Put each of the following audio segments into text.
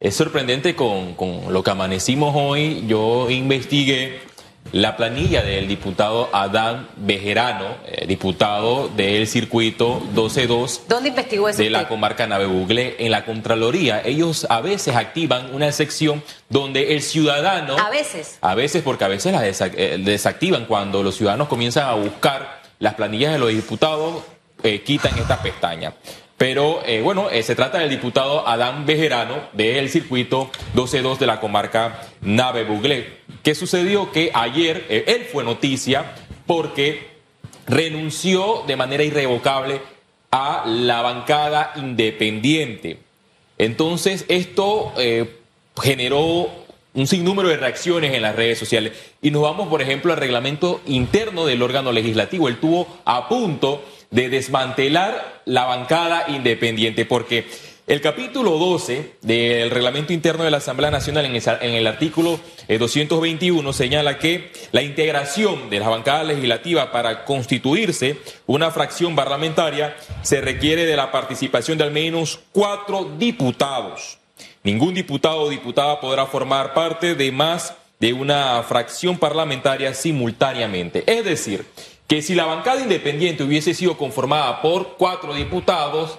Es sorprendente con, con lo que amanecimos hoy. Yo investigué la planilla del diputado Adán Bejerano, eh, diputado del circuito 12-2 ¿Dónde investigó eso de la comarca Navebuglé en la Contraloría. Ellos a veces activan una sección donde el ciudadano... A veces. A veces, porque a veces desa- eh, desactivan cuando los ciudadanos comienzan a buscar las planillas de los diputados, eh, quitan esta pestaña. Pero eh, bueno, eh, se trata del diputado Adán Bejerano del circuito 12-2 de la comarca Nave Buglé. ¿Qué sucedió? Que ayer eh, él fue noticia porque renunció de manera irrevocable a la bancada independiente. Entonces, esto generó un sinnúmero de reacciones en las redes sociales. Y nos vamos, por ejemplo, al reglamento interno del órgano legislativo. Él tuvo a punto de desmantelar la bancada independiente, porque el capítulo 12 del reglamento interno de la Asamblea Nacional, en, el artículo eh, 221, señala que la integración de la bancada legislativa para constituirse una fracción parlamentaria se requiere de la participación de al menos cuatro diputados. Ningún diputado o diputada podrá formar parte de más de una fracción parlamentaria simultáneamente. Es decir, que si la bancada independiente hubiese sido conformada por cuatro diputados,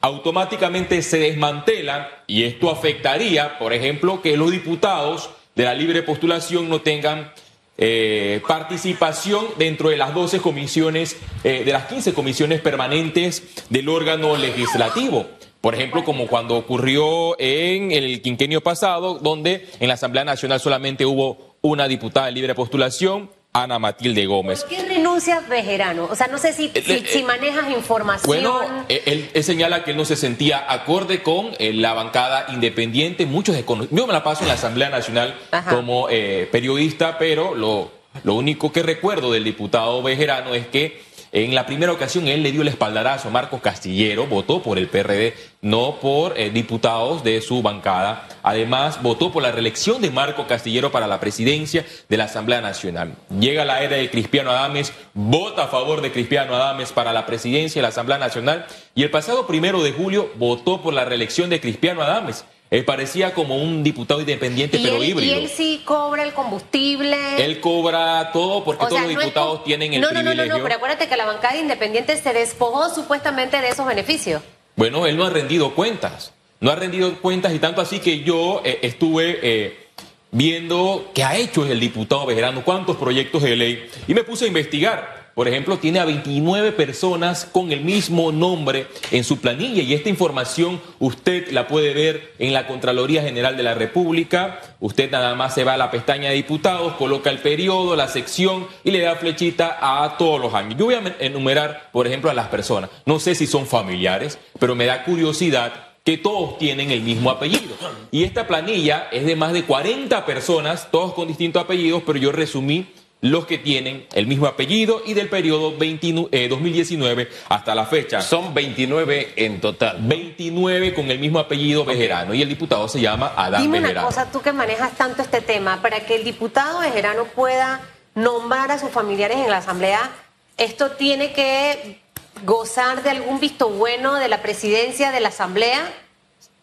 automáticamente se desmantelan y esto afectaría, por ejemplo, que los diputados de la libre postulación no tengan eh, participación dentro de las 12 comisiones, eh, de las 15 comisiones permanentes del órgano legislativo. Por ejemplo, como cuando ocurrió en el quinquenio pasado, donde en la Asamblea Nacional solamente hubo una diputada de libre postulación, Ana Matilde Gómez. ¿Por qué renuncia Bejerano? O sea, no sé si, si, eh, si manejas información. Bueno, eh, él, él señala que él no se sentía acorde con eh, la bancada independiente. Muchos Yo me la paso en la Asamblea Nacional Ajá. como eh, periodista, pero lo, lo único que recuerdo del diputado Bejerano es que en la primera ocasión él le dio el espaldarazo a Marcos Castillero, votó por el PRD, no por eh, diputados de su bancada. Además, votó por la reelección de Marco Castillero para la presidencia de la Asamblea Nacional. Llega la era de Cristiano Adames, vota a favor de Cristiano Adames para la presidencia de la Asamblea Nacional y el pasado primero de julio votó por la reelección de Cristiano Adames. Él parecía como un diputado independiente, y, pero él, y híbrido. él sí cobra el combustible. Él cobra todo porque O todos sea, los diputados tienen el no, no, no, no, no, pero acuérdate que la bancada independiente se despojó supuestamente de esos beneficios. Bueno, él no ha rendido cuentas. No ha rendido cuentas y tanto así que yo eh, estuve eh, viendo qué ha hecho el diputado Bejerano, cuántos proyectos de ley, y me puse a investigar. Por ejemplo, tiene a 29 personas con el mismo nombre en su planilla y esta información usted la puede ver en la Contraloría General de la República. Usted nada más se va a la pestaña de diputados, coloca el periodo, la sección y le da flechita a todos los años. Yo voy a enumerar, por ejemplo, a las personas. No sé si son familiares, pero me da curiosidad que todos tienen el mismo apellido. Y esta planilla es de más de 40 personas, todos con distintos apellidos, pero yo resumí los que tienen el mismo apellido y del periodo 29 eh, 2019 hasta la fecha. Son 29 en total. 29 con el mismo apellido Bejerano y el diputado se llama Adán Dime una Bejerano. cosa, tú que manejas tanto este tema, para que el diputado Bejerano pueda nombrar a sus familiares en la asamblea, esto tiene que gozar de algún visto bueno de la presidencia de la asamblea.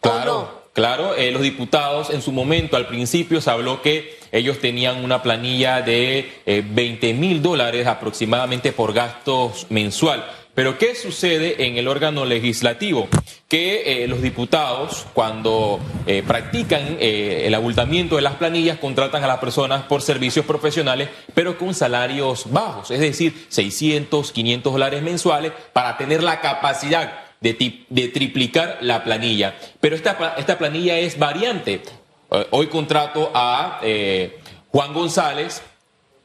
¿o Claro, no? claro, eh, los diputados en su momento, al principio se habló que ellos tenían una planilla de eh, 20 mil dólares aproximadamente por gastos mensual. Pero ¿qué sucede en el órgano legislativo? Que eh, los diputados, cuando eh, practican eh, el abultamiento de las planillas, contratan a las personas por servicios profesionales, pero con salarios bajos, es decir, 600, 500 dólares mensuales, para tener la capacidad de, triplicar la planilla. Pero esta planilla es variante. Eh, Hoy contrato a eh, Juan González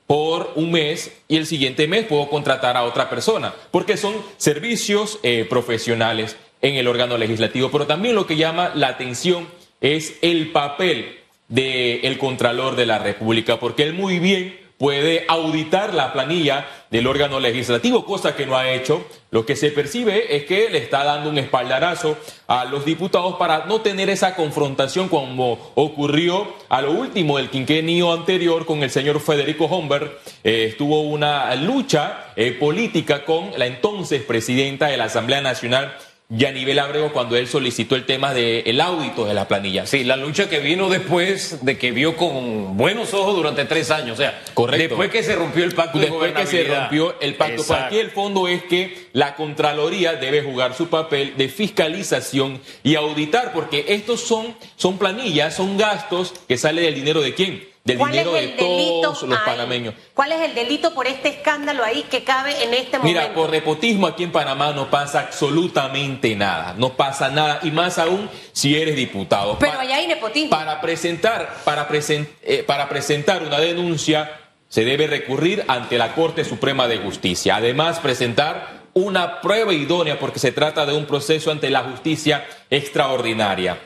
por un mes y el siguiente mes puedo contratar a otra persona, porque son servicios eh, profesionales en el órgano legislativo. Pero también lo que llama la atención es el papel del Contralor de la República, porque él muy bien puede auditar la planilla del órgano legislativo, cosa que no ha hecho. Lo que se percibe es que le está dando un espaldarazo a los diputados para no tener esa confrontación como ocurrió a lo último del quinquenio anterior con el señor Federico Homber. Eh, estuvo una lucha eh, política con la entonces presidenta de la Asamblea Nacional, Yanivel Abrego cuando él solicitó el tema del el audito de las planillas. Sí, la lucha que vino después de que vio con buenos ojos durante tres años. O sea, Correcto. después que se rompió el pacto de Después que se rompió el pacto, aquí el fondo es que la Contraloría debe jugar su papel de fiscalización y auditar, porque estos son, son planillas, son gastos que sale del dinero de quién? Del ¿Cuál dinero es de el delito todos los ahí? panameños. ¿Cuál es el delito por este escándalo ahí que cabe en este momento? Mira, por nepotismo aquí en Panamá no pasa absolutamente nada, no pasa nada, y más aún si eres diputado. Pero allá hay nepotismo. Para presentar, para, presen- eh, para presentar una denuncia se debe recurrir ante la Corte Suprema de Justicia. Además, presentar una prueba idónea porque se trata de un proceso ante la justicia extraordinaria.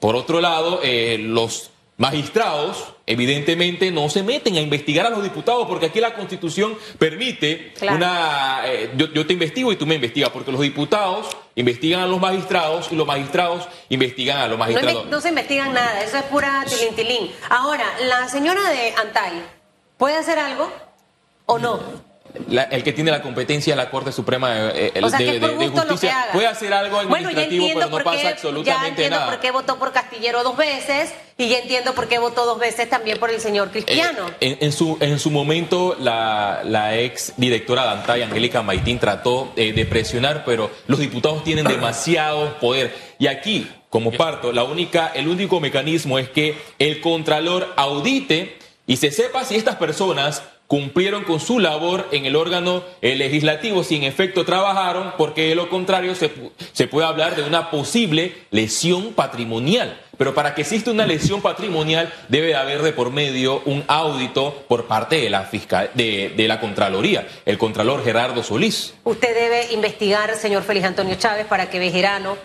Por otro lado, eh, los magistrados evidentemente no se meten a investigar a los diputados porque aquí la constitución permite Claro. una... eh, yo, yo te investigo y tú me investigas porque los diputados investigan a los magistrados y los magistrados investigan a los magistrados. no se investigan nada, eso es pura tilintilín. Ahora, la señora de Antay, ¿puede hacer algo o no? La- el que tiene la competencia es la Corte Suprema eh, el O sea, de, de- de Justicia. Puede hacer algo Bueno, ya administrativo, entiendo pero no pasa qué, ya absolutamente entiendo nada. por qué votó por Castillero dos veces y ya entiendo por qué votó dos veces también por el señor Eh, Cristiano. en, en su, en su momento, la, la ex directora de Antay, Angélica Maitín, trató eh, de presionar, pero los diputados tienen demasiado poder. Y aquí, como parto, la única, el único mecanismo es que el Contralor audite y se sepa si estas personas cumplieron con su labor en el órgano eh, legislativo, si en efecto trabajaron, porque de lo contrario se, se puede hablar de una posible lesión patrimonial. Pero para que exista una lesión patrimonial debe de haber de por medio un audito por parte de la fiscal, de, la Contraloría, el Contralor Gerardo Solís. Usted debe investigar, señor Félix Antonio Chávez, para que Bejerano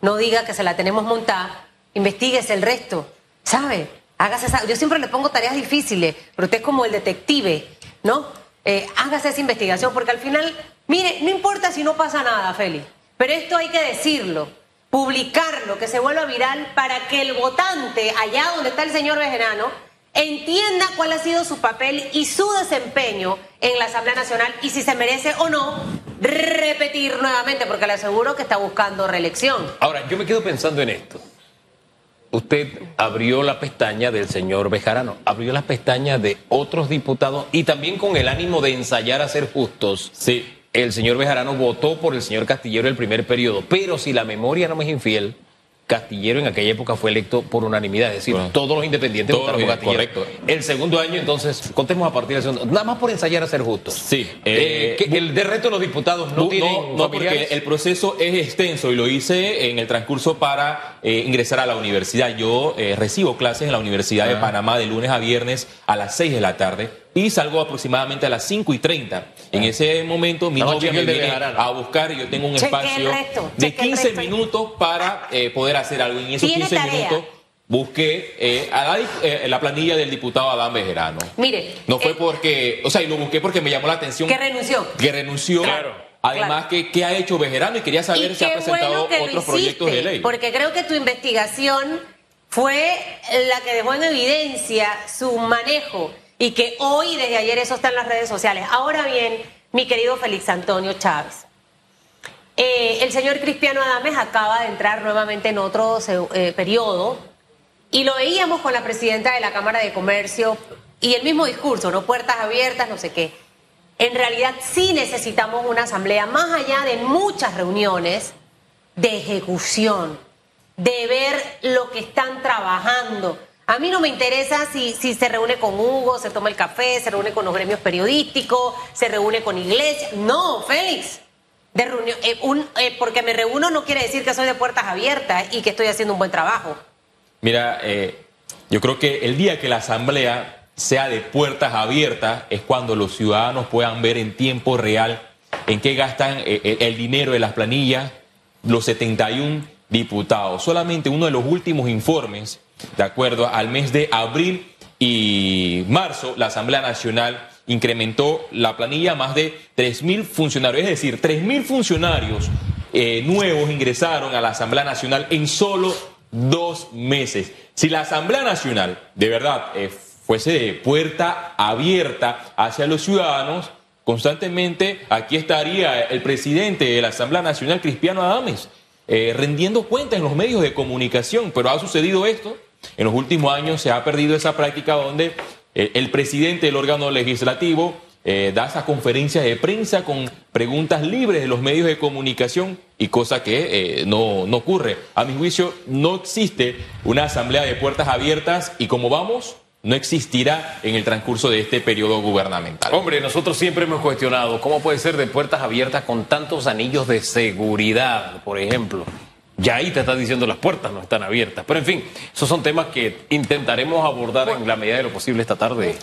no diga que se la tenemos montada. Investíguese el resto, ¿sabe? Hágase esa. Yo siempre le pongo tareas difíciles, pero usted es como el detective, ¿no? Eh, hágase esa investigación, porque al final, mire, no importa si no pasa nada, Félix, pero esto hay que decirlo, publicarlo, que se vuelva viral para que el votante, allá donde está el señor Bejerano, entienda cuál ha sido su papel y su desempeño en la Asamblea Nacional y si se merece o no repetir nuevamente, porque le aseguro que está buscando reelección. Ahora, yo me quedo pensando en esto. Usted abrió la pestaña del señor Bejarano, abrió las pestañas de otros diputados y también con el ánimo de ensayar a ser justos. Sí. El señor Bejarano votó por el señor Castillero el primer periodo, pero si la memoria no me es infiel, Castillero en aquella época fue electo por unanimidad, es decir, Bueno, todos los independientes todos votaron por Castillero. correcto. El segundo año, entonces, contemos a partir del segundo, nada más por ensayar a ser justos. Sí, Eh, eh, el de resto de los diputados no, No, tienen no, no, porque el proceso es extenso y lo hice en el transcurso para eh, ingresar a la universidad. Yo recibo clases en la Universidad de Ah. Panamá de lunes a viernes a las 6 de la tarde y salgo aproximadamente a las 5 y 30. En ese momento mi No, novia me viene a buscar y yo tengo un Cheque espacio resto, de cheque el 15 resto. minutos para eh, poder hacer algo. Y en esos Tiene 15 tarea. minutos busqué eh, a la, eh, la planilla del diputado Adán Bejerano. Mire, No fue eh, porque, o sea, y lo busqué porque me llamó la atención que renunció. que renunció. Claro. Además, que ¿qué ha hecho Bejerano? Y quería saber Y si ha presentado bueno otros proyectos de ley. Porque creo que tu investigación fue la que dejó en evidencia su manejo y que hoy, desde ayer, eso está en las redes sociales. Ahora bien, mi querido Félix Antonio Chávez, eh, el señor Cristiano Adames acaba de entrar nuevamente en otro eh, periodo y lo veíamos con la presidenta de la Cámara de Comercio y el mismo discurso, ¿no? Puertas abiertas, no sé qué. En realidad sí necesitamos una asamblea, más allá de muchas reuniones, de ejecución, de ver lo que están trabajando. A mí no me interesa si, se reúne con Hugo, se toma el café, se reúne con los gremios periodísticos, se reúne con Iglesia. No, Félix. De reunión, eh, eh, porque me reúno no quiere decir que soy de puertas abiertas y que estoy haciendo un buen trabajo. Mira, eh, yo creo que el día que la asamblea sea de puertas abiertas es cuando los ciudadanos puedan ver en tiempo real en qué gastan el dinero de las planillas los 71 diputados. Solamente uno de los últimos informes, de acuerdo al mes de abril y marzo, la Asamblea Nacional incrementó la planilla a más de 3.000 funcionarios, es decir, 3.000 funcionarios eh, nuevos ingresaron a la Asamblea Nacional en solo dos meses. Si la Asamblea Nacional de verdad eh, fuese de puerta abierta hacia los ciudadanos, constantemente aquí estaría el presidente de la Asamblea Nacional, Cristiano Adames. eh, rendiendo cuentas en los medios de comunicación. Pero ha sucedido esto. En los últimos años se ha perdido esa práctica donde el, presidente del órgano legislativo eh, da esa conferencia de prensa con preguntas libres de los medios de comunicación y cosa que eh, no, no ocurre. A mi juicio, no existe una asamblea de puertas abiertas y como vamos, no existirá en el transcurso de este periodo gubernamental. Hombre, nosotros siempre hemos cuestionado cómo puede ser de puertas abiertas con tantos anillos de seguridad, por ejemplo. Ya ahí te estás diciendo las puertas no están abiertas. Pero en fin, esos son temas que intentaremos abordar en la medida de lo posible esta tarde.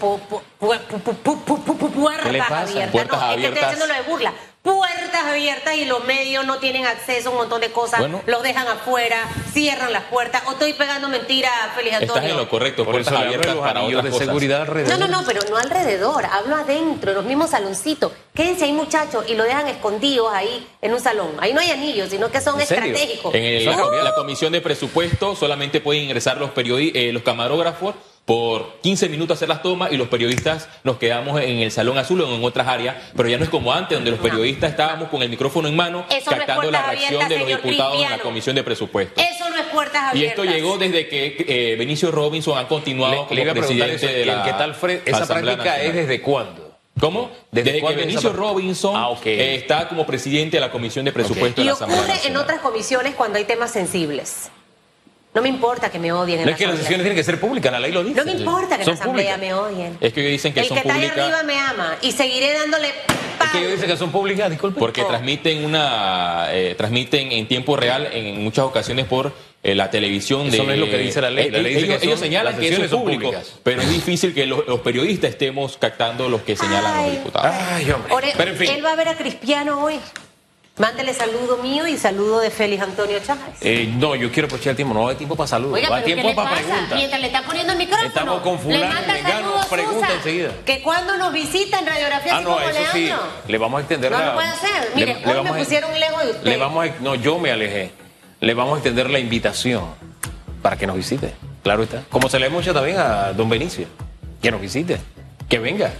Puertas abiertas y los medios no tienen acceso a un montón de cosas. Bueno. los dejan afuera, cierran las puertas. O estoy pegando mentiras, Félix Antonio. Estás en lo correcto, Por puertas eso abiertas los para otras de cosas. seguridad No, alrededor. no, no, pero no alrededor, hablo adentro, en los mismos saloncitos. Quédense ahí, muchachos, y lo dejan escondidos ahí en un salón. Ahí no hay anillos, sino que son estratégicos. En el- la comisión de presupuesto solamente pueden ingresar los, periodi- eh, los camarógrafos por 15 minutos hacer las tomas y los periodistas nos quedamos en el salón azul o en otras áreas, pero ya no es como antes, donde los periodistas estábamos con el micrófono en mano Eso no captando la reacción abiertas, de los diputados en la comisión de presupuesto. Eso no es puertas Y abiertas. esto llegó desde que eh, Benicio Robinson ha continuado Le, como le iba a preguntar presidente eso, de ¿y la en qué tal Fred? Esa Asamblea práctica es desde cuándo? ¿Cómo? ¿Desde Desde, que Benicio Robinson Ah, eh, está como presidente de la Comisión de Presupuesto de Y la Asamblea ocurre en otras comisiones cuando hay temas sensibles. No me importa que me odien en No la es que las sesiones tienen que ser públicas, la ley lo dice. No me importa que en la asamblea públicas. me odien. Es que ellos dicen que El son que está ahí públicas arriba me ama y seguiré dándole Es que ellos dicen que son públicas, disculpe. porque Oh. transmiten una eh, transmiten en tiempo real en muchas ocasiones por eh, la televisión Eso de no es lo que dice la ley. La Eh, ley dice ellos, que son- ellos señalan las que eso es público públicas. pero es difícil que los, los periodistas estemos captando los que señalan Ay. los diputados Ay, hombre. Ore- Pero en fin. Él va a ver a Cristiano hoy. Mándele saludo mío y saludo de Félix Antonio Chávez. Eh, no, yo quiero aprovechar el tiempo. No hay tiempo para saludos. Oiga, pero ¿qué tiempo le para pasa? preguntas. Mientras le está poniendo el micrófono. Estamos con fulano, le manda mengano, saludos, pregunta Susa, enseguida. Que cuando nos visita en Radiografía Ah, no, como eso sí. Le vamos a extender No la... lo puede hacer. Mire, hoy me a- pusieron lejos de usted. Le vamos a... No, yo me alejé. Le vamos a extender la invitación para que nos visite. Claro está. Como se le hecho también a don Benicio. Que nos visite. Que venga.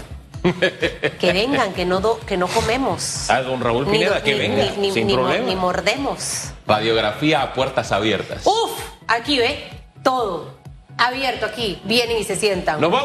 Que vengan, que no, do- que no comemos. A don Raúl Pineda, ni- que venga. ni- sin problema. ni mordemos. radiografía a puertas abiertas Uf, aquí ve todo abierto aquí. Vienen y se sientan. Nos vamos.